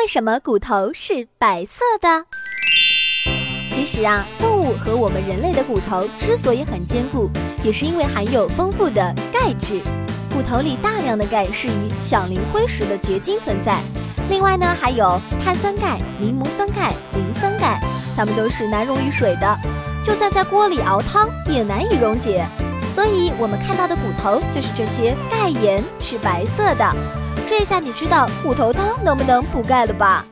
为什么骨头是白色的？其实啊，动物和我们人类的骨头之所以很坚固，也是因为含有丰富的钙质。骨头里大量的钙是以羟磷灰石的结晶存在。另外呢，还有碳酸钙、柠檬酸钙、磷酸钙，它们都是难溶于水的，就算在锅里熬汤也难以溶解。所以，我们看到的骨头就是这些钙盐是白色的。这下你知道骨头汤能不能补钙了吧？